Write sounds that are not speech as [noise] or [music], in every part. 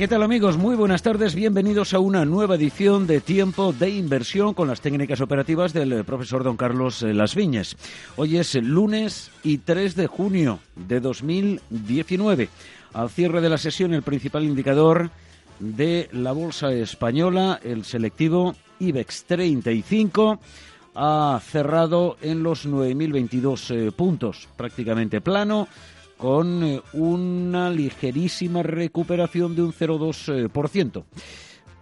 ¿Qué tal amigos? Muy buenas tardes, bienvenidos a una nueva edición de Tiempo de Inversión con las técnicas operativas del eh, profesor don Carlos eh, Las Viñes. Hoy es lunes y 3 de junio de 2019. Al cierre de la sesión, el principal indicador de la bolsa española, el selectivo IBEX 35, ha cerrado en los 9.022 eh, puntos, prácticamente plano con eh, una ligerísima recuperación de un 0,2%.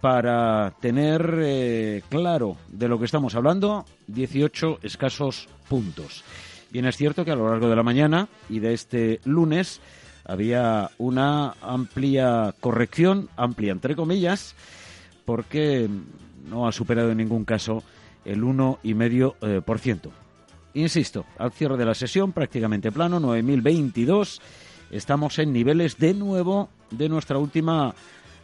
Para tener eh, claro de lo que estamos hablando, 18 escasos puntos. Bien, es cierto que a lo largo de la mañana y de este lunes había una amplia corrección, amplia entre comillas, porque no ha superado en ningún caso el 1,5%. Insisto, al cierre de la sesión prácticamente plano, 9.022. Estamos en niveles de nuevo de nuestra última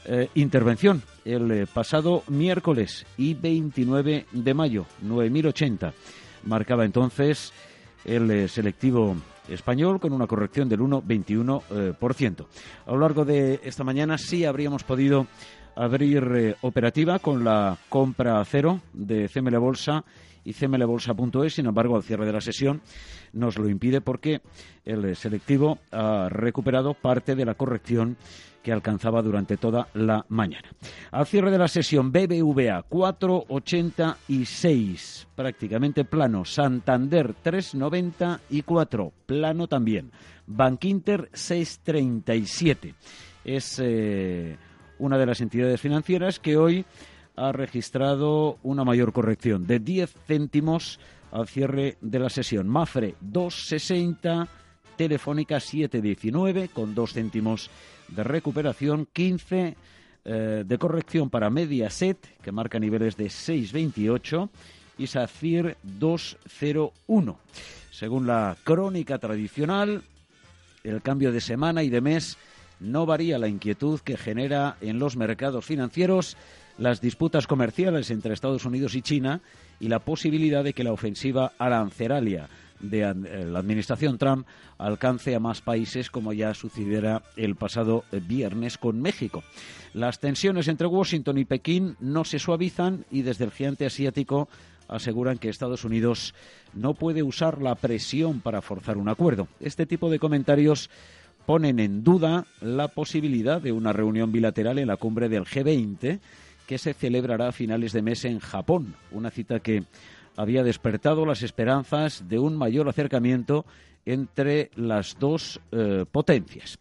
eh, intervención, el eh, pasado miércoles y 29 de mayo, 9.080. Marcaba entonces el eh, selectivo español con una corrección del 1,21%. A lo largo de esta mañana sí habríamos podido abrir operativa con la compra a cero de CML Bolsa y cmlbolsa.es. Sin embargo, al cierre de la sesión nos lo impide porque el selectivo ha recuperado parte de la corrección que alcanzaba durante toda la mañana. Al cierre de la sesión, BBVA 4,86, prácticamente plano. Santander 3,94, plano también. Bankinter 6,37. Es eh, una de las entidades financieras que hoy ha registrado una mayor corrección de 10 céntimos al cierre de la sesión. Mafre 2,60, Telefónica 7,19 con 2 céntimos de recuperación, 15 eh, de corrección para Mediaset, que marca niveles de 6,28, y SACIR 2,01. Según la crónica tradicional, el cambio de semana y de mes no varía la inquietud que genera en los mercados financieros las disputas comerciales entre Estados Unidos y China y la posibilidad de que la ofensiva arancelaria de eh, la administración Trump alcance a más países como ya sucediera el pasado viernes con México. Las tensiones entre Washington y Pekín no se suavizan y desde el gigante asiático aseguran que Estados Unidos no puede usar la presión para forzar un acuerdo. Este tipo de comentarios ponen en duda la posibilidad de una reunión bilateral en la cumbre del G20 que se celebrará a finales de mes en Japón, una cita que había despertado las esperanzas de un mayor acercamiento entre las dos eh, potencias.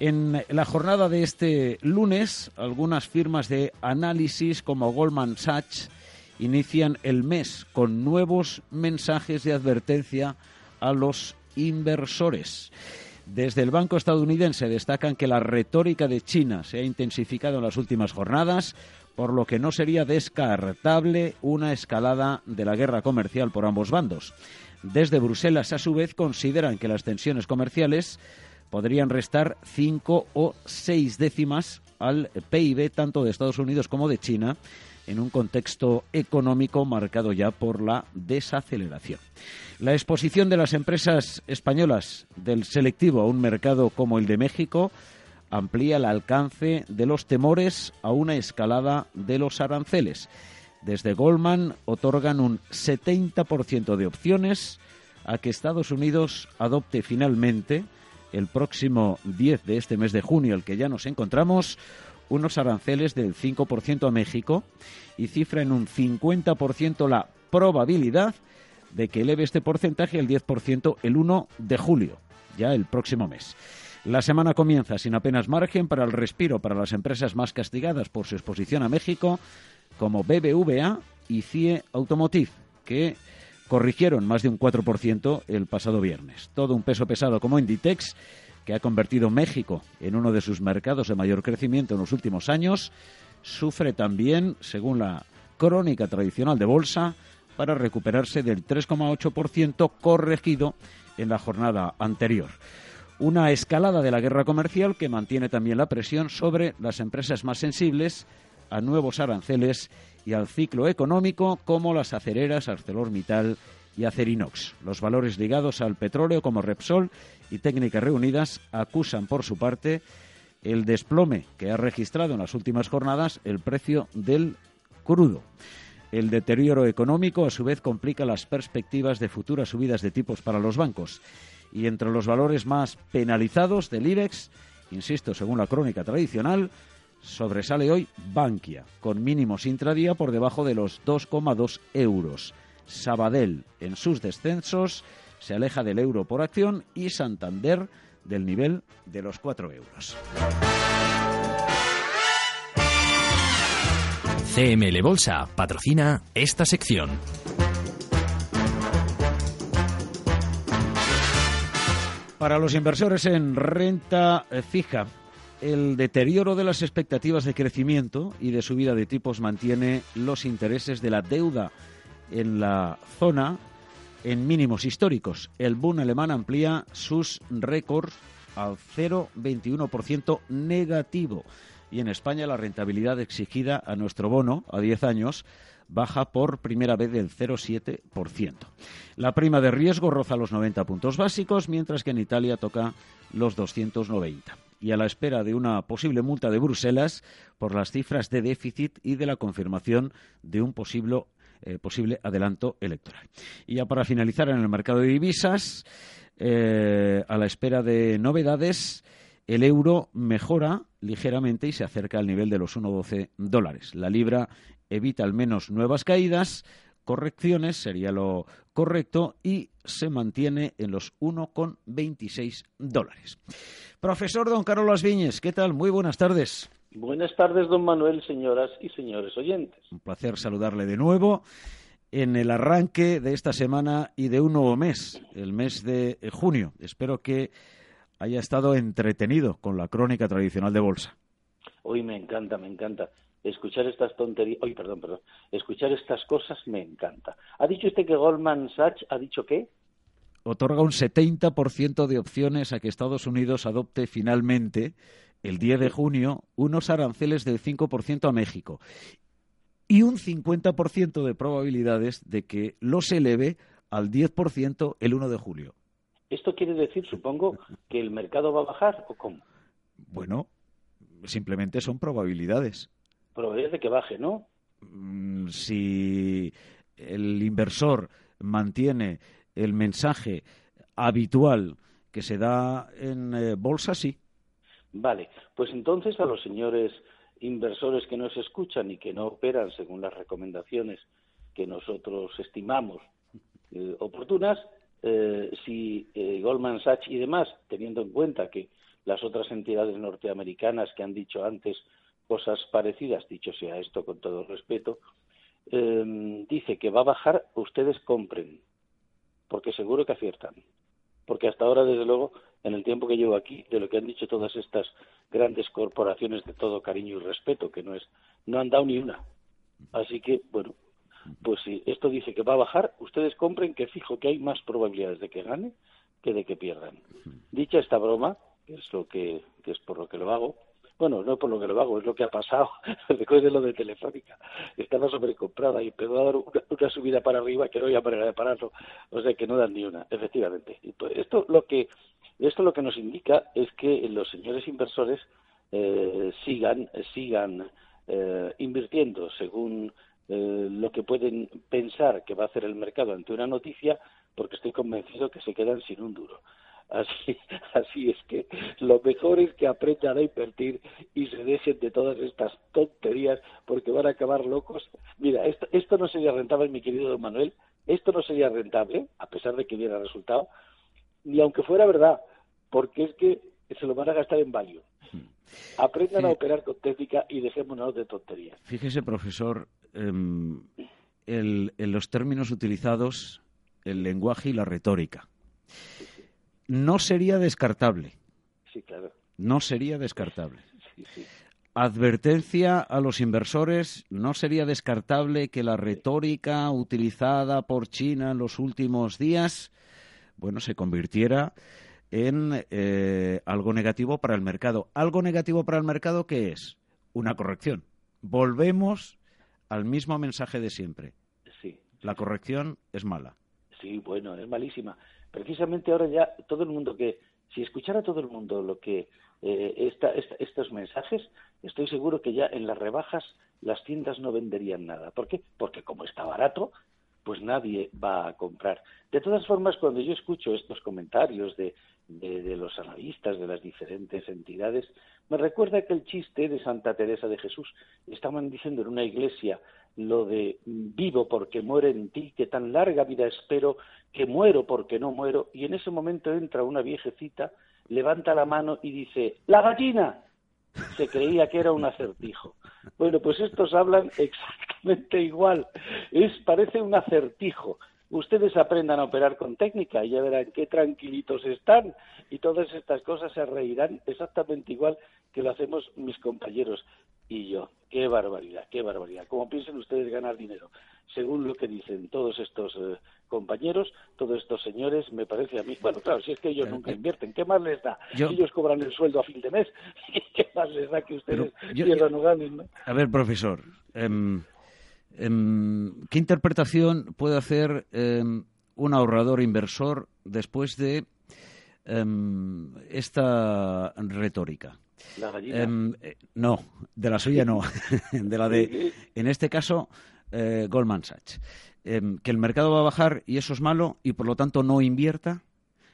En la jornada de este lunes, algunas firmas de análisis como Goldman Sachs inician el mes con nuevos mensajes de advertencia a los inversores. Desde el Banco estadounidense destacan que la retórica de China se ha intensificado en las últimas jornadas, por lo que no sería descartable una escalada de la guerra comercial por ambos bandos. Desde Bruselas, a su vez, consideran que las tensiones comerciales podrían restar cinco o seis décimas al PIB tanto de Estados Unidos como de China en un contexto económico marcado ya por la desaceleración. La exposición de las empresas españolas del selectivo a un mercado como el de México amplía el alcance de los temores a una escalada de los aranceles. Desde Goldman otorgan un 70% de opciones a que Estados Unidos adopte finalmente el próximo 10 de este mes de junio, el que ya nos encontramos, unos aranceles del 5% a México y cifra en un 50% la probabilidad de que eleve este porcentaje al 10% el 1 de julio, ya el próximo mes. La semana comienza sin apenas margen para el respiro para las empresas más castigadas por su exposición a México, como BBVA y CIE Automotive, que corrigieron más de un 4% el pasado viernes. Todo un peso pesado como Inditex, que ha convertido México en uno de sus mercados de mayor crecimiento en los últimos años, sufre también, según la crónica tradicional de bolsa para recuperarse del 3,8% corregido en la jornada anterior. Una escalada de la guerra comercial que mantiene también la presión sobre las empresas más sensibles a nuevos aranceles y al ciclo económico como las acereras ArcelorMittal y Acerinox. Los valores ligados al petróleo como Repsol y Técnicas Reunidas acusan por su parte el desplome que ha registrado en las últimas jornadas el precio del crudo. El deterioro económico, a su vez, complica las perspectivas de futuras subidas de tipos para los bancos. Y entre los valores más penalizados del IBEX, insisto, según la crónica tradicional, sobresale hoy Bankia, con mínimos intradía por debajo de los 2,2 euros. Sabadell, en sus descensos, se aleja del euro por acción y Santander del nivel de los 4 euros. CML Bolsa patrocina esta sección. Para los inversores en renta fija, el deterioro de las expectativas de crecimiento y de subida de tipos mantiene los intereses de la deuda en la zona en mínimos históricos. El Bund alemán amplía sus récords al 0,21% negativo y en España la rentabilidad exigida a nuestro bono a 10 años baja por primera vez del 0,7%. La prima de riesgo roza los 90 puntos básicos, mientras que en Italia toca los 290. Y a la espera de una posible multa de Bruselas por las cifras de déficit y de la confirmación de un posible, eh, posible adelanto electoral. Y ya para finalizar en el mercado de divisas, eh, a la espera de novedades, el euro mejora ligeramente y se acerca al nivel de los 1,12 dólares. La libra evita al menos nuevas caídas, correcciones sería lo correcto y se mantiene en los 1,26 dólares. Profesor don Carlos Viñes, ¿qué tal? Muy buenas tardes. Buenas tardes, don Manuel, señoras y señores oyentes. Un placer saludarle de nuevo en el arranque de esta semana y de un nuevo mes, el mes de junio. Espero que haya estado entretenido con la crónica tradicional de bolsa. Hoy me encanta, me encanta. Escuchar estas tonterías, hoy perdón, perdón, escuchar estas cosas me encanta. ¿Ha dicho usted que Goldman Sachs ha dicho qué? Otorga un 70% de opciones a que Estados Unidos adopte finalmente, el 10 de junio, unos aranceles del 5% a México y un 50% de probabilidades de que los eleve al 10% el 1 de julio. ¿Esto quiere decir, supongo, que el mercado va a bajar o cómo? Bueno, simplemente son probabilidades. Probabilidades de que baje, ¿no? Mm, si el inversor mantiene el mensaje habitual que se da en eh, bolsa, sí. Vale, pues entonces a los señores inversores que nos escuchan y que no operan según las recomendaciones que nosotros estimamos eh, oportunas, eh, si eh, Goldman Sachs y demás, teniendo en cuenta que las otras entidades norteamericanas que han dicho antes cosas parecidas, dicho sea esto con todo respeto, eh, dice que va a bajar, ustedes compren, porque seguro que aciertan. Porque hasta ahora, desde luego, en el tiempo que llevo aquí, de lo que han dicho todas estas grandes corporaciones de todo cariño y respeto, que no es, no han dado ni una. Así que, bueno, pues si esto dice que va a bajar, ustedes compren que fijo que hay más probabilidades de que gane que de que pierdan. Dicha esta broma, que es lo que, que es por lo que lo hago, bueno, no por lo que lo hago, es lo que ha pasado. [laughs] Recuerden lo de Telefónica. Estaba sobrecomprada y empezó a dar una, subida para arriba que no había manera de pararlo. O sea que no dan ni una, efectivamente. Esto lo que esto lo que nos indica es que los señores inversores eh, sigan sigan eh, invirtiendo según eh, lo que pueden pensar que va a hacer el mercado ante una noticia, porque estoy convencido que se quedan sin un duro. Así, [laughs] así es que lo mejor es que aprendan a invertir y se dejen de todas estas tonterías porque van a acabar locos. Mira, esto, esto no sería rentable, mi querido don Manuel, esto no sería rentable, a pesar de que hubiera resultado, ni aunque fuera verdad, porque es que se lo van a gastar en value. Aprendan a operar con técnica y dejémonos de tonterías. Fíjese, profesor, em, el, en los términos utilizados, el lenguaje y la retórica. No sería descartable. Sí, claro. No sería descartable. Sí, sí. advertencia a los inversores, ¿no sería descartable que la retórica utilizada por China en los últimos días, bueno, se convirtiera en eh, algo negativo para el mercado? ¿Algo negativo para el mercado qué es? Una corrección. Volvemos al mismo mensaje de siempre. Sí. La corrección es mala. Sí, bueno, es malísima. Precisamente ahora ya todo el mundo que, si escuchara todo el mundo lo que eh, estos mensajes, estoy seguro que ya en las rebajas las tiendas no venderían nada. ¿Por qué? Porque como está barato, pues nadie va a comprar. De todas formas, cuando yo escucho estos comentarios de, de, los analistas de las diferentes entidades, me recuerda que el chiste de Santa Teresa de Jesús. Estaban diciendo en una iglesia lo de vivo porque muero en ti, que tan larga vida espero, que muero porque no muero, y en ese momento entra una viejecita levanta la mano y dice, ¡la gallina! Se creía que era un acertijo. Bueno, pues estos hablan [laughs] exactamente igual. Es, parece un acertijo. Ustedes aprendan a operar con técnica y ya verán qué tranquilitos están y todas estas cosas se reirán exactamente igual que lo hacemos mis compañeros y yo. Qué barbaridad, qué barbaridad. ¿Cómo piensan ustedes ganar dinero? Según lo que dicen todos estos eh, compañeros, todos estos señores, me parece a mí. Bueno, claro, si es que ellos nunca invierten, ¿qué más les da? Ellos cobran el sueldo a fin de mes, [laughs] ¿qué más les da que ustedes pierdan o ganen? A ver, profesor, em, ¿qué interpretación puede hacer em, un ahorrador inversor después de esta retórica? Em, eh, no, de la suya no. [laughs] de la de, en este caso, eh, Goldman Sachs. Em, que el mercado va a bajar y eso es malo y por lo tanto no invierta.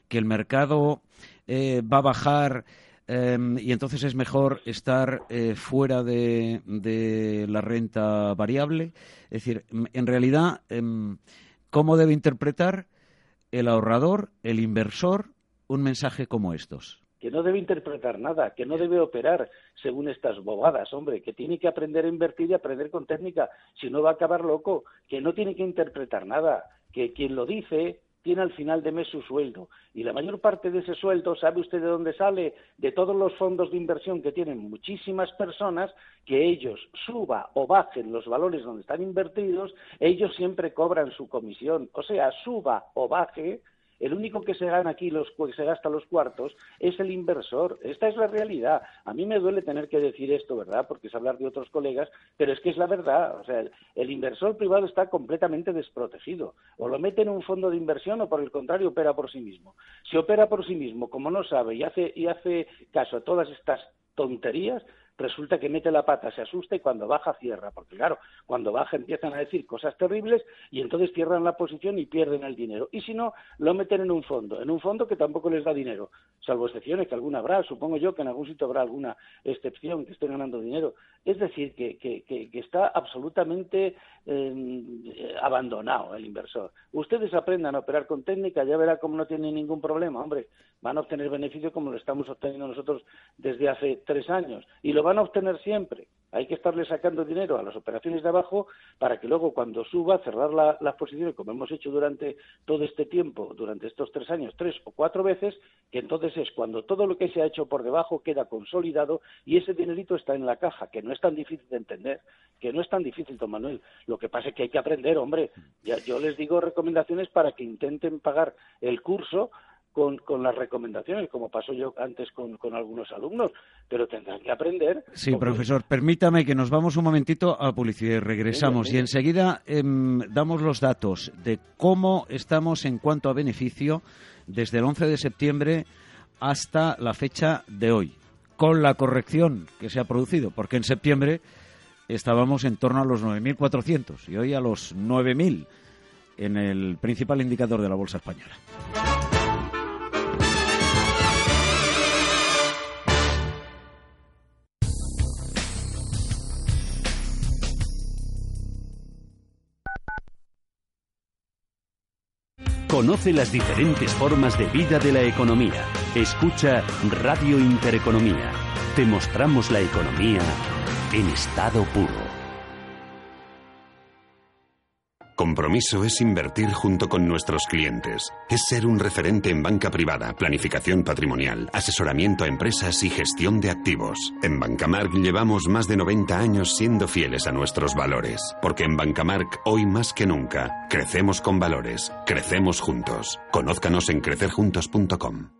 Que el mercado eh, va a bajar em, y entonces es mejor estar fuera de, de, la renta variable. Es decir, en realidad, ¿cómo debe interpretar el ahorrador, el inversor, un mensaje como estos? Que no debe interpretar nada, que no debe operar según estas bobadas, hombre, que tiene que aprender a invertir y aprender con técnica, si no va a acabar loco, que no tiene que interpretar nada, que quien lo dice tiene al final de mes su sueldo. Y la mayor parte de ese sueldo, ¿sabe usted de dónde sale? De todos los fondos de inversión que tienen muchísimas personas, que ellos suba o bajen los valores donde están invertidos, ellos siempre cobran su comisión, o sea, suba o baje, el único que se gana aquí, los, se gasta los cuartos, es el inversor. Esta es la realidad. A mí me duele tener que decir esto, ¿verdad? Porque es hablar de otros colegas, pero es que es la verdad. O sea, el, inversor privado está completamente desprotegido. O lo mete en un fondo de inversión o, por el contrario, opera por sí mismo. Si opera por sí mismo, como no sabe y hace, y hace caso a todas estas tonterías, resulta que mete la pata, se asusta y cuando baja cierra, porque claro, cuando baja empiezan a decir cosas terribles y entonces cierran la posición y pierden el dinero. Y si no, lo meten en un fondo, en un fondo que tampoco les da dinero, salvo excepciones que alguna habrá, supongo yo que en algún sitio habrá alguna excepción que esté ganando dinero. Es decir, que, que, que, está absolutamente eh, abandonado el inversor. Ustedes aprendan a operar con técnica, ya verá cómo no tienen ningún problema, hombre, van a obtener beneficio como lo estamos obteniendo nosotros desde hace tres años y lo van a obtener siempre. Hay que estarle sacando dinero a las operaciones de abajo para que luego cuando suba cerrar las posiciones, como hemos hecho durante todo este tiempo, durante estos tres años, tres o cuatro veces, que entonces es cuando todo lo que se ha hecho por debajo queda consolidado y ese dinerito está en la caja, que no es tan difícil de entender, que no es tan difícil, don Manuel. Lo que pasa es que hay que aprender, hombre. Ya, yo les digo recomendaciones para que intenten pagar el curso con, con, las recomendaciones, como pasó yo antes con, con, algunos alumnos, pero tendrán que aprender. Sí, profesor, permítame que nos vamos un momentito a publicidad y regresamos. Y enseguida em, damos los datos de cómo estamos en cuanto a beneficio desde el 11 de septiembre hasta la fecha de hoy, con la corrección que se ha producido, porque en septiembre estábamos en torno a los 9.400 y hoy a los 9.000 en el principal indicador de la Bolsa Española. Conoce las diferentes formas de vida de la economía. Escucha Radio Intereconomía. Te mostramos la economía en estado puro. Compromiso es invertir junto con nuestros clientes. Es ser un referente en banca privada, planificación patrimonial, asesoramiento a empresas y gestión de activos. En Bancamark llevamos más de 90 años siendo fieles a nuestros valores. Porque en Bancamark, hoy más que nunca, crecemos con valores, crecemos juntos. Conózcanos en crecerjuntos.com.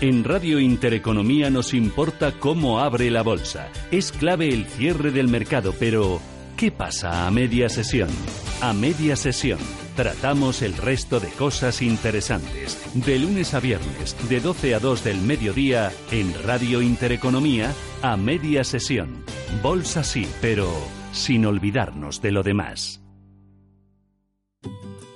En Radio Intereconomía nos importa cómo abre la bolsa. Es clave el cierre del mercado, pero ¿qué pasa a media sesión? A media sesión tratamos el resto de cosas interesantes. De lunes a viernes, de 12 a 2 del mediodía, en Radio Intereconomía, a media sesión. Bolsa sí, pero sin olvidarnos de lo demás.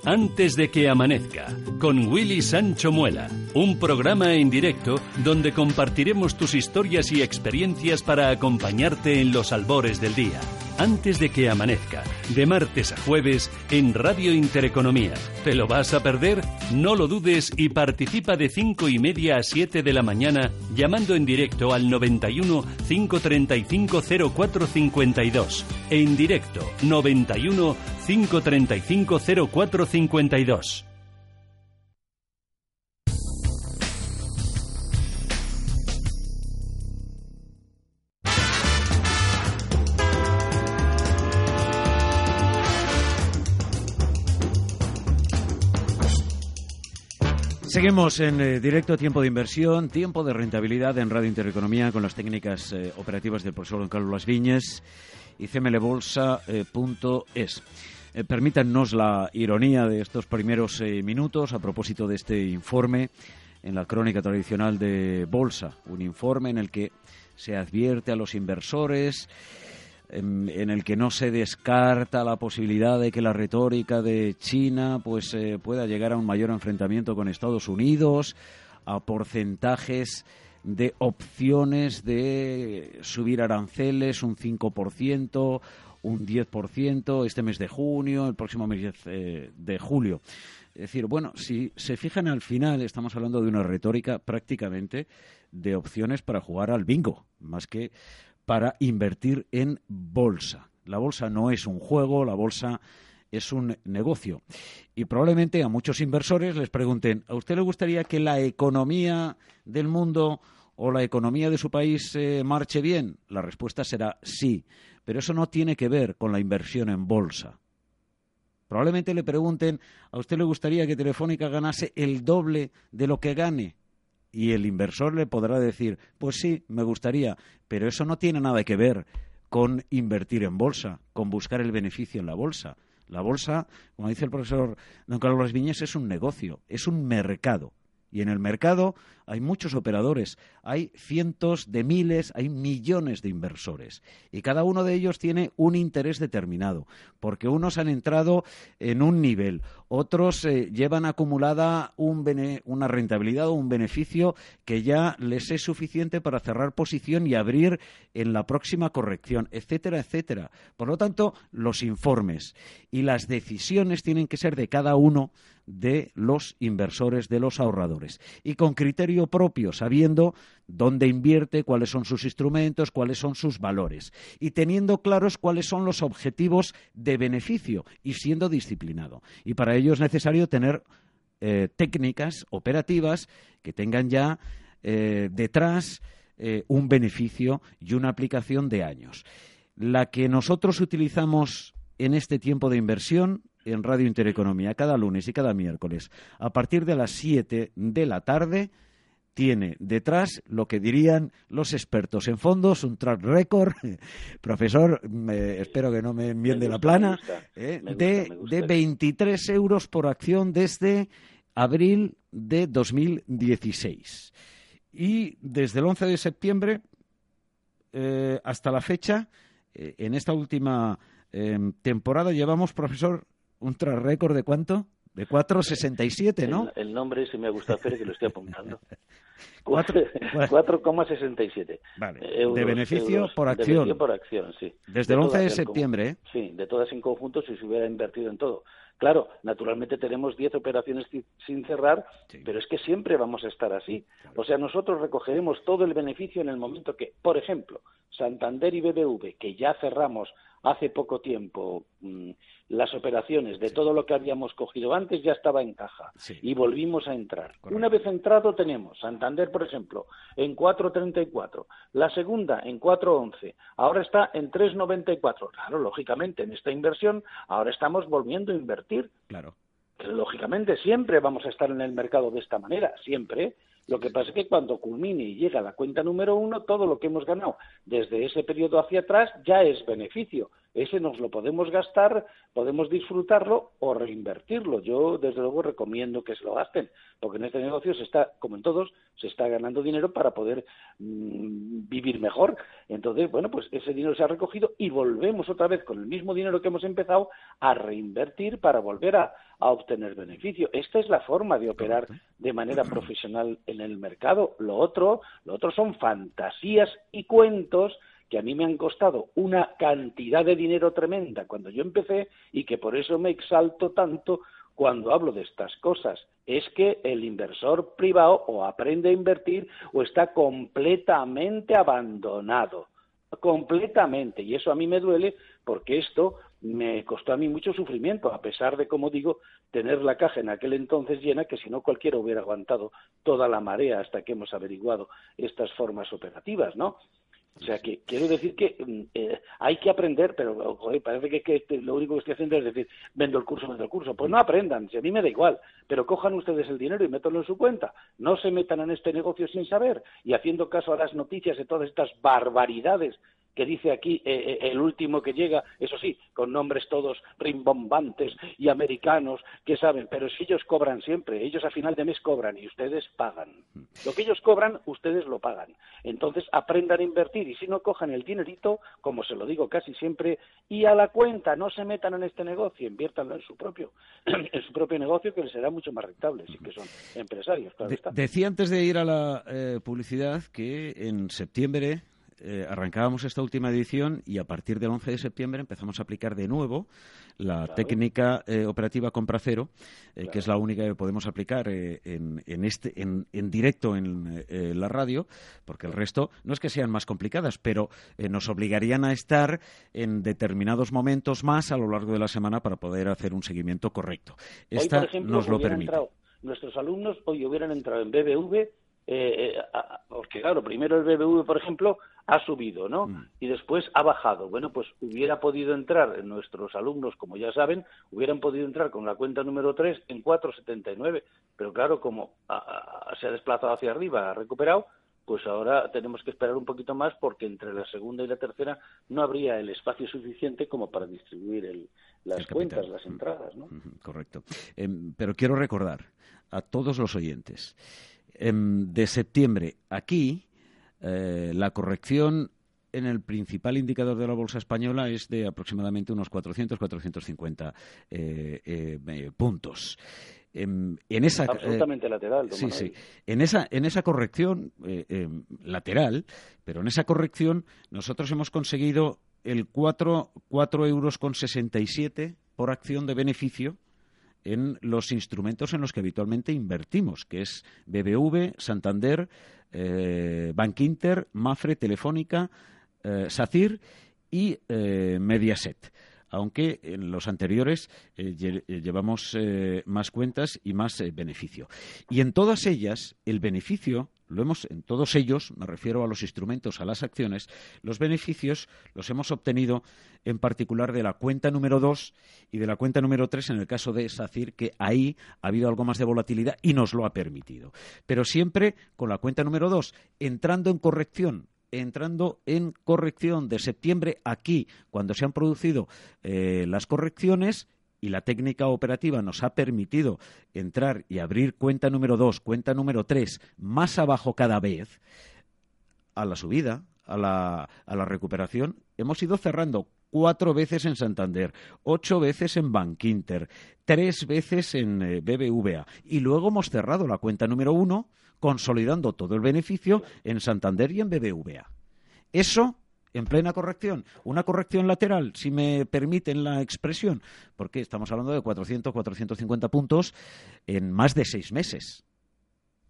Antes de que amanezca, con Willy Sancho Muela, un programa en directo donde compartiremos tus historias y experiencias para acompañarte en los albores del día. Antes de que amanezca, de martes a jueves en Radio Intereconomía. ¿Te lo vas a perder? No lo dudes y participa de 5 y media a 7 de la mañana llamando en directo al 91 535 0452. En directo 91 535 0452. Seguimos en eh, directo Tiempo de Inversión, Tiempo de Rentabilidad en Radio Intereconomía con las técnicas eh, operativas del profesor Carlos Viñes y cmlbolsa.es. Eh, permítanos la ironía de estos primeros minutos a propósito de este informe en la crónica tradicional de Bolsa, un informe en el que se advierte a los inversores en, el que no se descarta la posibilidad de que la retórica de China pues eh, pueda llegar a un mayor enfrentamiento con Estados Unidos, a porcentajes de opciones de subir aranceles un 5%, un 10% este mes de junio, el próximo mes eh, de julio. Es decir, bueno, si se fijan al final, estamos hablando de una retórica prácticamente de opciones para jugar al bingo, más que para invertir en bolsa. La bolsa no es un juego, la bolsa es un negocio. Y probablemente a muchos inversores les pregunten, ¿a usted le gustaría que la economía del mundo o la economía de su país eh, marche bien? La respuesta será sí, pero eso no tiene que ver con la inversión en bolsa. Probablemente le pregunten, ¿a usted le gustaría que Telefónica ganase el doble de lo que gane? Y el inversor le podrá decir, pues sí, me gustaría, pero eso no tiene nada que ver con invertir en bolsa, con buscar el beneficio en la bolsa. La bolsa, como dice el profesor don Carlos Viñes, es un negocio, es un mercado. Y en el mercado hay muchos operadores, hay cientos de miles, hay millones de inversores. Y cada uno de ellos tiene un interés determinado, porque unos han entrado en un nivel, otros eh, llevan acumulada una rentabilidad o un beneficio que ya les es suficiente para cerrar posición y abrir en la próxima corrección, etcétera, etcétera. Por lo tanto, los informes y las decisiones tienen que ser de cada uno de los inversores, de los ahorradores. Y con criterio propio, sabiendo dónde invierte, cuáles son sus instrumentos, cuáles son sus valores y teniendo claros cuáles son los objetivos de beneficio y siendo disciplinado. Y para ello es necesario tener eh, técnicas operativas que tengan ya eh, detrás eh, un beneficio y una aplicación de años. La que nosotros utilizamos en este tiempo de inversión en Radio Intereconomía cada lunes y cada miércoles a partir de las 7 de la tarde tiene detrás lo que dirían los expertos en fondos, un track record, [laughs] profesor, espero que no me enmiende la plana, eh, de, de 23 euros por acción desde abril de 2016. Y desde el 11 de septiembre eh, hasta la fecha, eh, en esta última temporada llevamos, profesor, un track record de cuánto? De 4,67, ¿no? El, nombre ese me gusta hacer que lo estoy apuntando. [laughs] 4,67. Vale. de beneficio por acción. De beneficio por acción, sí. Desde el 11 de septiembre, ¿eh? Sí, de todas en conjunto si se hubiera invertido en todo. Claro, naturalmente tenemos 10 operaciones sin cerrar, pero es que siempre vamos a estar así. O sea, nosotros recogeremos todo el beneficio en el momento que, por ejemplo, Santander y BBV, que ya cerramos hace poco tiempo mm, las operaciones de todo lo que habíamos cogido antes, ya estaba en caja y volvimos a entrar. Una vez entrado tenemos Santander, por ejemplo, en 4.34, la segunda en 4.11, ahora está en 3.94. Claro, lógicamente, en esta inversión ahora estamos volviendo a invertir. Claro. lógicamente siempre vamos a estar en el mercado de esta manera, siempre. Lo que pasa es que cuando culmine y llega la cuenta número uno, todo lo que hemos ganado desde ese periodo hacia atrás ya es beneficio. Ese nos lo podemos gastar, podemos disfrutarlo o reinvertirlo. Yo, desde luego, recomiendo que se lo gasten, porque en este negocio se está, como en todos, se está ganando dinero para poder mm, vivir mejor. Entonces, bueno, pues ese dinero se ha recogido y volvemos otra vez con el mismo dinero que hemos empezado a reinvertir para volver a, a obtener beneficio. Esta es la forma de operar de manera profesional en el mercado. Lo otro, lo otro son fantasías y cuentos que a mí me han costado una cantidad de dinero tremenda cuando yo empecé y que por eso me exalto tanto cuando hablo de estas cosas. Es que el inversor privado o aprende a invertir o está completamente abandonado. Completamente. Y eso a mí me duele porque esto me costó a mí mucho sufrimiento a pesar de como digo tener la caja en aquel entonces llena que si no cualquiera hubiera aguantado toda la marea hasta que hemos averiguado estas formas operativas no o sea, que quiero decir que mm, eh, hay que aprender, pero parece que, que, este, lo único que estoy haciendo es decir, vendo el curso, vendo el curso. Pues no aprendan, si a mí me da igual, pero cojan ustedes el dinero y métanlo en su cuenta. No se metan en este negocio sin saber y haciendo caso a las noticias de todas estas barbaridades que dice aquí eh, eh, el último que llega, eso sí, con nombres todos rimbombantes y americanos que saben, pero si ellos cobran siempre, ellos a final de mes cobran y ustedes pagan. Lo que ellos cobran, ustedes lo pagan. Entonces aprendan a invertir y si no cojan el dinerito, como se lo digo casi siempre, y a la cuenta, no se metan en este negocio, inviértanlo en su propio, [clears throat] en su propio negocio que les será mucho más rentable, si que son empresarios. decía antes de ir a la eh, publicidad que en septiembre eh, arrancábamos esta última edición y a partir del 11 de septiembre empezamos a aplicar de nuevo la técnica eh, operativa compra cero, eh, que es la única que podemos aplicar en, este, en, directo en la radio, porque el resto no es que sean más complicadas, pero nos obligarían a estar en determinados momentos más a lo largo de la semana para poder hacer un seguimiento correcto. Esta nos lo permite. nuestros alumnos hoy hubieran entrado en BBV eh, porque claro, primero el BBV, por ejemplo, ha subido, ¿no? Mm. Y después ha bajado. Bueno, pues hubiera podido entrar, nuestros alumnos, como ya saben, hubieran podido entrar con la cuenta número 3 en 4,79. Pero claro, como se ha desplazado hacia arriba, ha recuperado, pues ahora tenemos que esperar un poquito más porque entre la segunda y la tercera no habría el espacio suficiente como para distribuir las cuentas, las mm. entradas, ¿no? Correcto. Em, pero quiero recordar a todos los oyentes de septiembre. Aquí, eh, la corrección en el principal indicador de la bolsa española es de aproximadamente unos 400-450 eh, eh, puntos. Em, en, esa, Absolutamente lateral. Sí, sí. En esa, en esa corrección em, lateral, pero en esa corrección nosotros hemos conseguido el 4, 4 euros con 67 por acción de beneficio en los instrumentos en los que habitualmente invertimos, que es BBV, Santander, eh, Bankinter, Mafre, Telefónica, eh, SACIR y eh, Mediaset aunque en los anteriores eh, eh, llevamos más cuentas y más beneficio. Y en todas ellas, el beneficio, lo hemos, en todos ellos, me refiero a los instrumentos, a las acciones, los beneficios los hemos obtenido en particular de la cuenta número 2 y de la cuenta número 3 en el caso de SACIR, que ahí ha habido algo más de volatilidad y nos lo ha permitido. Pero siempre con la cuenta número 2, entrando en corrección entrando en corrección de septiembre aquí, cuando se han producido eh, las correcciones y la técnica operativa nos ha permitido entrar y abrir cuenta número dos, cuenta número tres, más abajo cada vez, a la subida, a la, a la recuperación, hemos ido cerrando cuatro veces en Santander, ocho veces en Bankinter, tres veces en eh, BBVA y luego hemos cerrado la cuenta número uno consolidando todo el beneficio en Santander y en BBVA. Eso en plena corrección, una corrección lateral, si me permiten la expresión, porque estamos hablando de 400, 450 puntos en más de seis meses.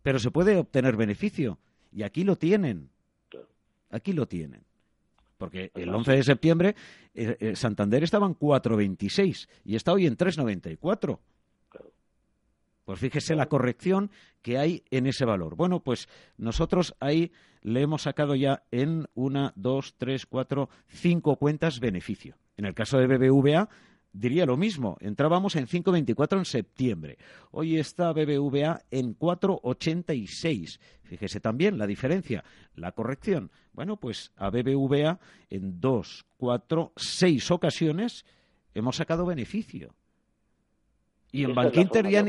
Pero se puede obtener beneficio y aquí lo tienen. Aquí lo tienen. Porque el 11 de septiembre eh, eh, Santander estaba en 4.26 y está hoy en 3.94. Pues fíjese la corrección que hay en ese valor. Bueno, pues nosotros ahí le hemos sacado ya en una, dos, tres, cuatro, cinco cuentas beneficio. En el caso de BBVA diría lo mismo. Entrábamos en 5.24 en septiembre. Hoy está BBVA en 4.86. Fíjese también la diferencia, la corrección. Bueno, pues a BBVA en dos, cuatro, seis ocasiones hemos sacado beneficio. Y en Bankinter ya,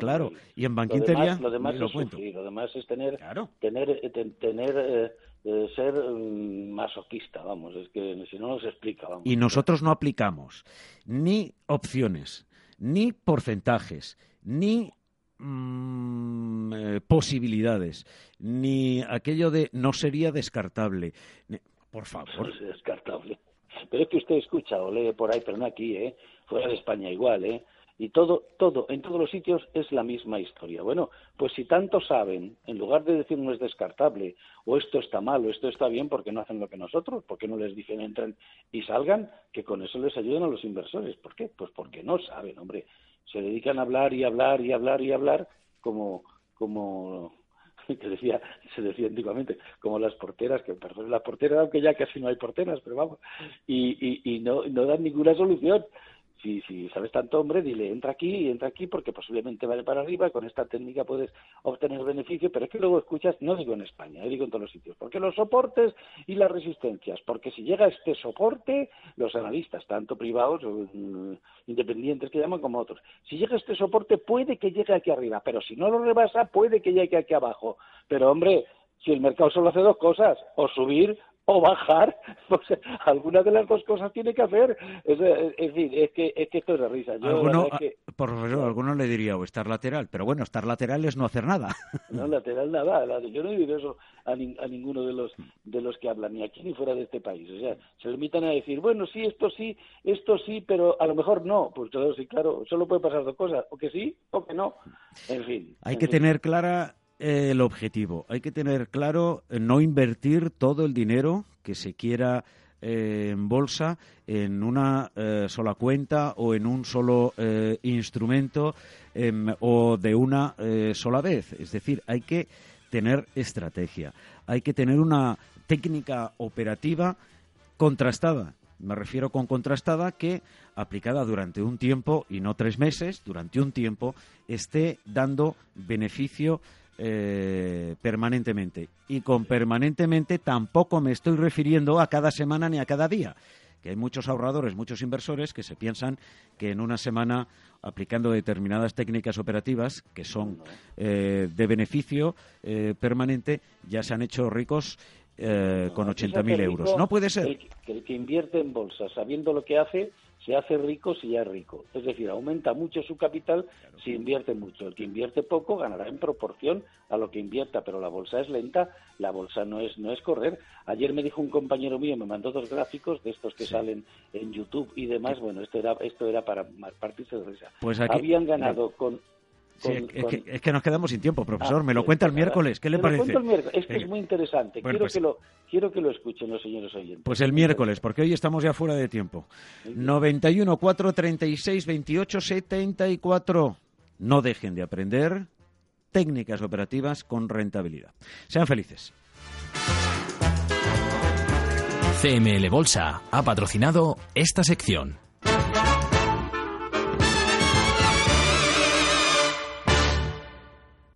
claro, y en Bankinter ya lo demás, es Sufrir, lo demás es tener, tener, eh, tener eh, eh, ser mm, masoquista, vamos, es que si no nos explica, vamos. Y nosotros no aplicamos ni opciones, ni porcentajes, ni mm, posibilidades, ni aquello de no sería descartable. Por favor. [laughs] No es descartable. Pero es que usted escucha o lee por ahí, pero no aquí, ¿eh? Fuera de España igual, ¿eh? Y todo, todo, en todos los sitios es la misma historia. Bueno, pues si tanto saben, en lugar de decir no es descartable, o esto está mal, o esto está bien, ¿por qué no hacen lo que nosotros? ¿Por qué no les dicen entren y salgan? Que con eso les ayuden a los inversores. ¿Por qué? Pues porque no saben, hombre. Se dedican a hablar y hablar y hablar y hablar como, como [laughs] que decía, se decía antiguamente, como las porteras, que perdón, las porteras, aunque ya casi no hay porteras, pero vamos, y, y, y no, no dan ninguna solución si, si sabes tanto, hombre, dile, entra aquí, entra aquí, porque posiblemente vale para arriba, con esta técnica puedes obtener beneficio, pero es que luego escuchas, no digo en España, eh, digo en todos los sitios, porque los soportes y las resistencias, porque si llega este soporte, los analistas, tanto privados mm, independientes que llaman como otros, si llega este soporte puede que llegue aquí arriba, pero si no lo rebasa puede que llegue aquí abajo, pero hombre, si el mercado solo hace dos cosas, o subir o bajar, [laughs] pues alguna de las dos cosas tiene que hacer. Es, decir, es que, es que esto es risa. ¿Alguno, Por alguno le diría o estar lateral, pero bueno, estar lateral es no hacer nada. [laughs] No, lateral nada. Yo no digo eso a, ninguno de los, de los que hablan, ni aquí ni fuera de este país. O sea, se limitan a decir, bueno, sí, esto sí, esto sí, pero a lo mejor no. Pues claro, sí, claro, solo puede pasar dos cosas, o que sí o que no. En fin. Hay que tener clara el objetivo. Hay que tener claro eh, no invertir todo el dinero que se quiera eh, en bolsa en una eh, sola cuenta o en un solo instrumento em, o de una sola vez. Es decir, hay que tener estrategia, hay que tener una técnica operativa contrastada. Me refiero con contrastada que aplicada durante un tiempo y no tres meses, durante un tiempo, esté dando beneficio eh, permanentemente. Y con permanentemente tampoco me estoy refiriendo a cada semana ni a cada día. Que hay muchos ahorradores, muchos inversores que se piensan que en una semana, aplicando determinadas técnicas operativas que son eh, de beneficio eh, permanente, ya se han hecho ricos con 80.000 euros. No puede ser. el que invierte en bolsa sabiendo lo que hace se hace rico si ya es rico. Es decir, aumenta mucho su capital si invierte mucho. El que invierte poco ganará en proporción a lo que invierta, pero la bolsa es lenta, la bolsa no es no es correr. Ayer me dijo un compañero mío, me mandó dos gráficos de estos que salen en YouTube y demás. Bueno, esto era esto era para partirse de risa. Pues Habían ganado con es, que, nos quedamos sin tiempo, profesor. Ah, me lo cuenta el miércoles. ¿Qué le parece? Es que es muy interesante. quiero, pues que lo, quiero que lo escuchen los señores oyentes. Pues el miércoles, porque hoy estamos ya fuera de tiempo. 91 4 36 28 74. No dejen de aprender técnicas operativas con rentabilidad. Sean felices. CML Bolsa ha patrocinado esta sección.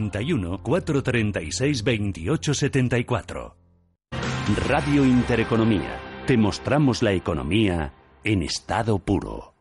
91 436 28 74. Radio Intereconomía. Te mostramos la economía en estado puro.